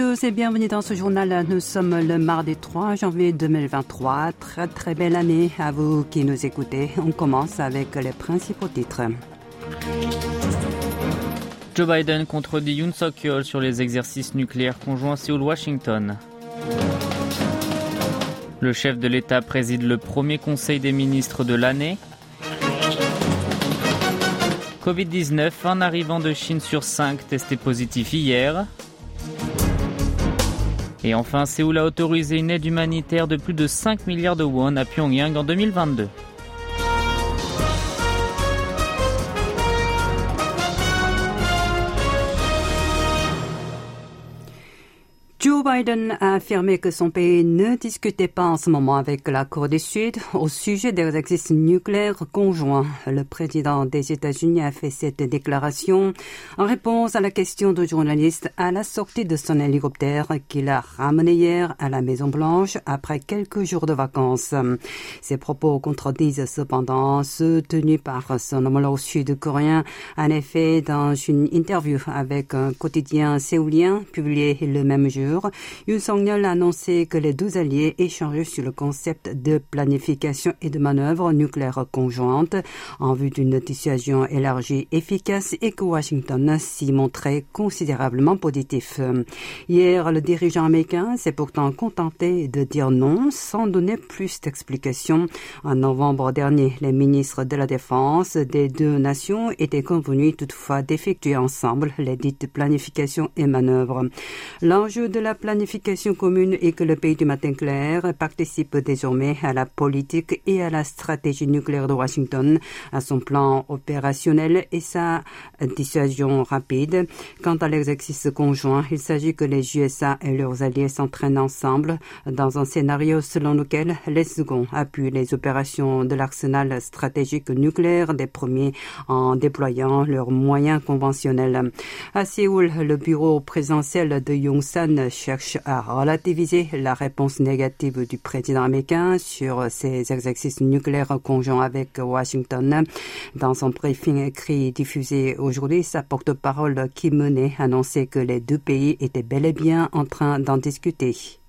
tous et bienvenue dans ce journal. Nous sommes le mardi 3 janvier 2023. Très très belle année à vous qui nous écoutez. On commence avec les principaux titres. Joe Biden contredit Yoon Suk-yeol sur les exercices nucléaires conjoints Séoul-Washington. Le chef de l'État préside le premier conseil des ministres de l'année. Covid-19, un arrivant de Chine sur 5 testé positif hier. Et enfin, Séoul a autorisé une aide humanitaire de plus de 5 milliards de won à Pyongyang en 2022. Biden a affirmé que son pays ne discutait pas en ce moment avec la Corée du Sud au sujet des exercices nucléaires conjoints. Le président des États-Unis a fait cette déclaration en réponse à la question de journaliste à la sortie de son hélicoptère qu'il a ramené hier à la Maison Blanche après quelques jours de vacances. Ses propos contredisent cependant ceux tenus par son homologue sud-coréen. En effet, dans une interview avec un quotidien séoulien publié le même jour, Yoon Song-yeol a annoncé que les deux alliés échangent sur le concept de planification et de manœuvre nucléaire conjointe en vue d'une dissuasion élargie efficace et que Washington s'y montrait considérablement positif. Hier, le dirigeant américain s'est pourtant contenté de dire non sans donner plus d'explications. En novembre dernier, les ministres de la Défense des deux nations étaient convenus toutefois d'effectuer ensemble les dites planifications et manœuvres. L'enjeu de la commune et que le pays du matin clair participe désormais à la politique et à la stratégie nucléaire de Washington, à son plan opérationnel et sa dissuasion rapide. Quant à l'exercice conjoint, il s'agit que les USA et leurs alliés s'entraînent ensemble dans un scénario selon lequel les seconds appuient les opérations de l'arsenal stratégique nucléaire des premiers en déployant leurs moyens conventionnels. À Séoul, le bureau présidentiel de Yongsan cherche à relativiser la réponse négative du président américain sur ses exercices nucléaires conjoints avec Washington. Dans son briefing écrit diffusé aujourd'hui, sa porte-parole Kim annonçait que les deux pays étaient bel et bien en train d'en discuter.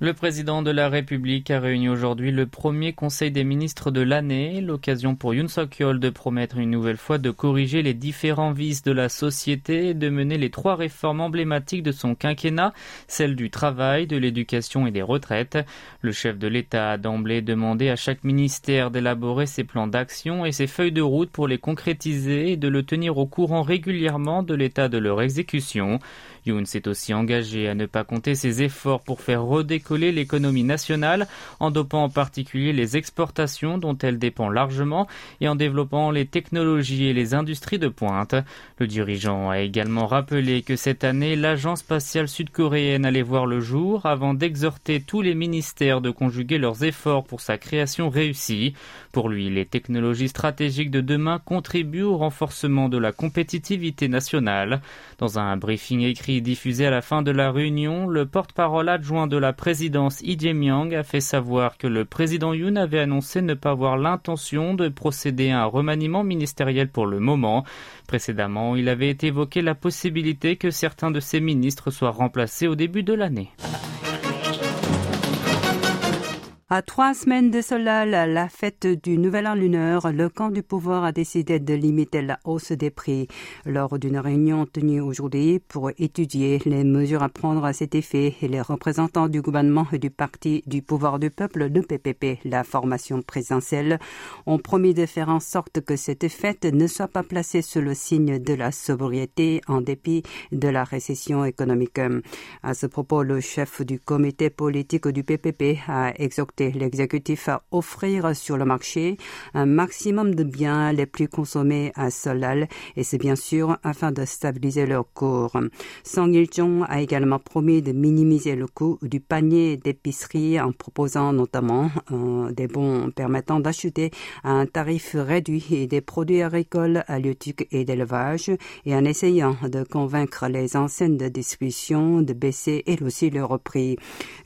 Le président de la République a réuni aujourd'hui le premier conseil des ministres de l'année, l'occasion pour Yoon Suk-yeol de promettre une nouvelle fois de corriger les différents vices de la société et de mener les trois réformes emblématiques de son quinquennat, celles du travail, de l'éducation et des retraites. Le chef de l'État a d'emblée demandé à chaque ministère d'élaborer ses plans d'action et ses feuilles de route pour les concrétiser et de le tenir au courant régulièrement de l'état de leur exécution. Yoon s'est aussi engagé à ne pas compter ses efforts pour faire redécoller l'économie nationale, en dopant en particulier les exportations dont elle dépend largement et en développant les technologies et les industries de pointe. Le dirigeant a également rappelé que cette année, l'agence spatiale sud-coréenne allait voir le jour avant d'exhorter tous les ministères de conjuguer leurs efforts pour sa création réussie. Pour lui, les technologies stratégiques de demain contribuent au renforcement de la compétitivité nationale. Dans un briefing écrit diffusé à la fin de la réunion, le porte-parole adjoint de la présidence Lee Jae-myung a fait savoir que le président Yoon avait annoncé ne pas avoir l'intention de procéder à un remaniement ministériel pour le moment. Précédemment, il avait évoqué la possibilité que certains de ses ministres soient remplacés au début de l'année. À trois semaines de cela, la fête du Nouvel An lunaire, le camp du pouvoir a décidé de limiter la hausse des prix lors d'une réunion tenue aujourd'hui pour étudier les mesures à prendre à cet effet. Les représentants du gouvernement et du parti du pouvoir du peuple, le PPP, la formation présidentielle, ont promis de faire en sorte que cette fête ne soit pas placée sous le signe de la sobriété en dépit de la récession économique. À ce propos, le chef du comité politique du PPP a exhorté l'exécutif à offrir sur le marché un maximum de biens les plus consommés à Solal et c'est bien sûr afin de stabiliser leur cours. Song Il-jong a également promis de minimiser le coût du panier d'épicerie en proposant notamment euh, des bons permettant d'acheter à un tarif réduit des produits agricoles, halieutiques et d'élevage et en essayant de convaincre les enseignes de distribution de baisser elles aussi leur prix.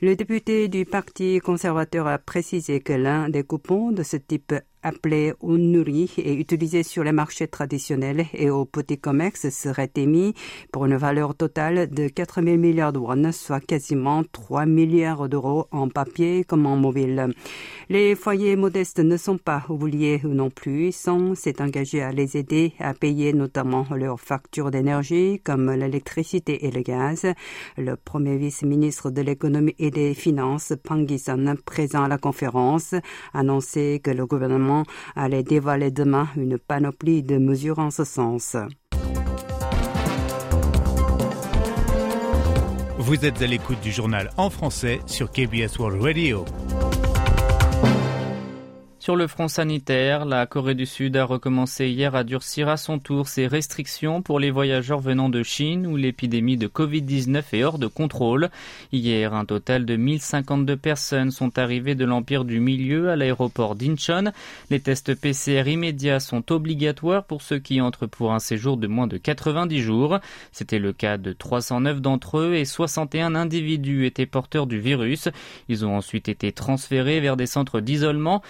Le député du Parti conservateur a précisé que l'un des coupons de ce type appelé Unuri et utilisé sur les marchés traditionnels et au petit commerce serait émis pour une valeur totale de 4 000 milliards de won, soit quasiment 3 milliards d'euros en papier comme en mobile. Les foyers modestes ne sont pas oubliés non plus. Sont s'est engagé à les aider à payer notamment leurs factures d'énergie comme l'électricité et le gaz. Le premier vice-ministre de l'économie et des finances, Pang présent à la conférence, annoncé que le gouvernement allait dévoiler demain une panoplie de mesures en ce sens. Vous êtes à l'écoute du journal en français sur KBS World Radio. Sur le front sanitaire, la Corée du Sud a recommencé hier à durcir à son tour ses restrictions pour les voyageurs venant de Chine où l'épidémie de Covid-19 est hors de contrôle. Hier, un total de 1052 personnes sont arrivées de l'Empire du Milieu à l'aéroport d'Incheon. Les tests PCR immédiats sont obligatoires pour ceux qui entrent pour un séjour de moins de 90 jours. C'était le cas de 309 d'entre eux et 61 individus étaient porteurs du virus. Ils ont ensuite été transférés vers des centres d'isolement.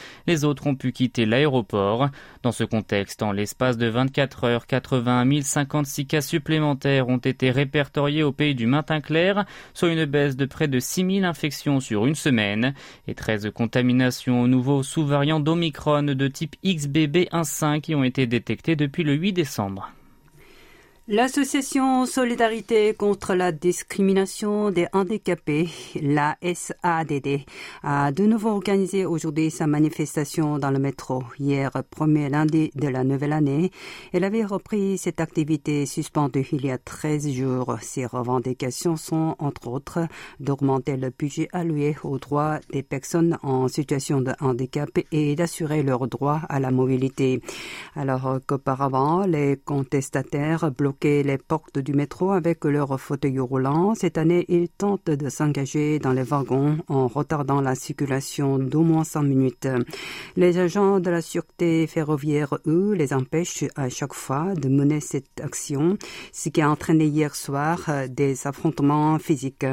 Autres ont pu quitter l'aéroport. Dans ce contexte, en l'espace de 24 heures, 81 056 cas supplémentaires ont été répertoriés au pays du matin clair, soit une baisse de près de 6 000 infections sur une semaine et 13 contaminations au nouveau sous-variant d'Omicron de type XBB15 qui ont été détectées depuis le 8 décembre. L'association Solidarité contre la discrimination des handicapés, la SADD, a de nouveau organisé aujourd'hui sa manifestation dans le métro. Hier, premier lundi de la nouvelle année, elle avait repris cette activité suspendue il y a 13 jours. Ses revendications sont, entre autres, d'augmenter le budget alloué aux droits des personnes en situation de handicap et d'assurer leur droit à la mobilité. Alors qu'auparavant, les contestataires bloquaient les portes du métro avec leur fauteuil roulant. Cette année, ils tentent de s'engager dans les wagons en retardant la circulation d'au moins 100 minutes. Les agents de la sûreté ferroviaire, eux, les empêchent à chaque fois de mener cette action, ce qui a entraîné hier soir des affrontements physiques.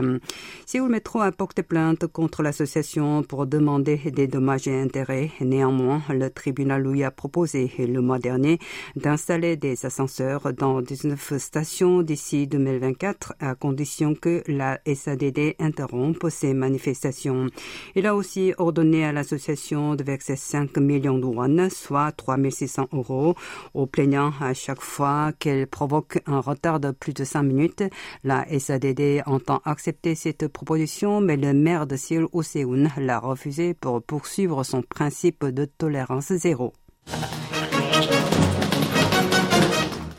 Si le Métro a porté plainte contre l'association pour demander des dommages et intérêts. Néanmoins, le tribunal lui a proposé le mois dernier d'installer des ascenseurs dans 19 stations d'ici 2024 à condition que la SADD interrompe ces manifestations. Il a aussi ordonné à l'association de verser 5 millions de won, soit 3600 euros, aux plaignants à chaque fois qu'elle provoque un retard de plus de 5 minutes. La SADD entend accepter cette proposition, mais le maire de Seoul, Oseun, l'a refusé pour poursuivre son principe de tolérance zéro.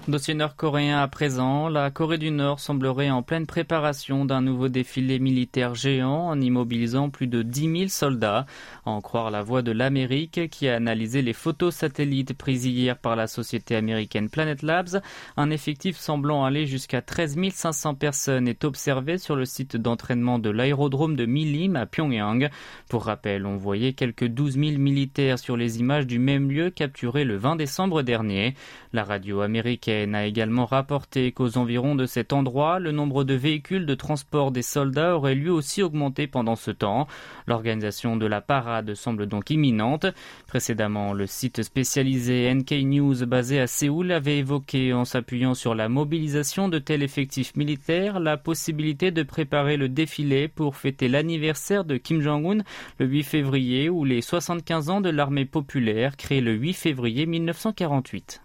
Dossier nord-coréen à présent, la Corée du Nord semblerait en pleine préparation d'un nouveau défilé militaire géant en immobilisant plus de 10 000 soldats. en croire la voix de l'Amérique qui a analysé les photos satellites prises hier par la société américaine Planet Labs, un effectif semblant aller jusqu'à 13 500 personnes est observé sur le site d'entraînement de l'aérodrome de Milim à Pyongyang. Pour rappel, on voyait quelques 12 000 militaires sur les images du même lieu capturées le 20 décembre dernier. La radio américaine a également rapporté qu'aux environs de cet endroit, le nombre de véhicules de transport des soldats aurait lui aussi augmenté pendant ce temps. L'organisation de la parade semble donc imminente. Précédemment, le site spécialisé NK News basé à Séoul avait évoqué, en s'appuyant sur la mobilisation de tels effectifs militaires, la possibilité de préparer le défilé pour fêter l'anniversaire de Kim Jong-un le 8 février ou les 75 ans de l'armée populaire créée le 8 février 1948.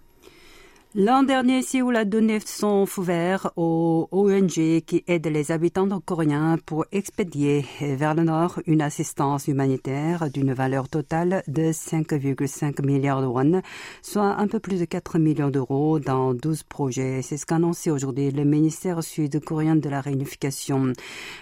L'an dernier, Séoul a donné son feu vert aux ONG qui aident les habitants coréens pour expédier vers le nord une assistance humanitaire d'une valeur totale de 5,5 milliards de won, soit un peu plus de 4 millions d'euros dans 12 projets. C'est ce qu'a annoncé aujourd'hui le ministère sud-coréen de la réunification.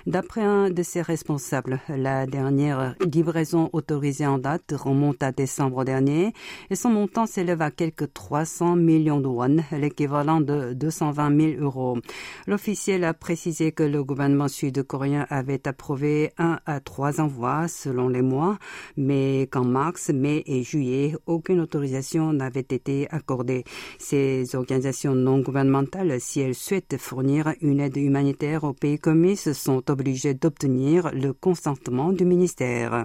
D'après un de ses responsables, la dernière livraison autorisée en date remonte à décembre dernier et son montant s'élève à quelques 300 millions de l'équivalent de 220 000 euros. L'officiel a précisé que le gouvernement sud-coréen avait approuvé un à trois envois selon les mois, mais qu'en mars, mai et juillet, aucune autorisation n'avait été accordée. Ces organisations non gouvernementales, si elles souhaitent fournir une aide humanitaire aux pays commis, sont obligées d'obtenir le consentement du ministère.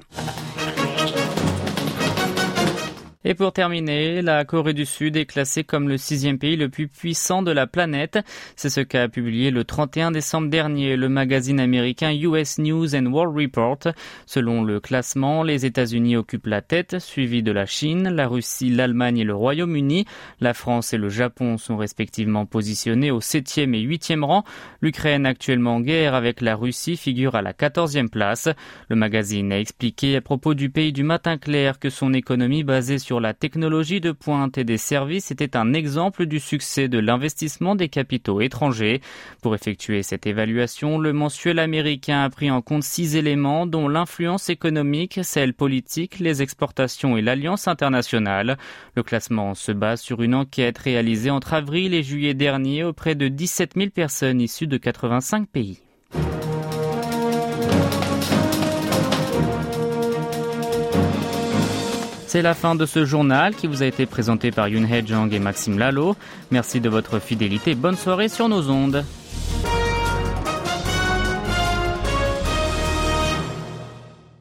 Et pour terminer, la Corée du Sud est classée comme le sixième pays le plus puissant de la planète. C'est ce qu'a publié le 31 décembre dernier le magazine américain US News and World Report. Selon le classement, les États-Unis occupent la tête, suivis de la Chine, la Russie, l'Allemagne et le Royaume-Uni. La France et le Japon sont respectivement positionnés au septième et huitième rang. L'Ukraine, actuellement en guerre avec la Russie, figure à la quatorzième place. Le magazine a expliqué à propos du pays du matin clair que son économie basée sur la technologie de pointe et des services était un exemple du succès de l'investissement des capitaux étrangers. Pour effectuer cette évaluation, le mensuel américain a pris en compte six éléments dont l'influence économique, celle politique, les exportations et l'alliance internationale. Le classement se base sur une enquête réalisée entre avril et juillet dernier auprès de 17 000 personnes issues de 85 pays. C'est la fin de ce journal qui vous a été présenté par Yoon Hee et Maxime Lalo. Merci de votre fidélité. Bonne soirée sur nos ondes.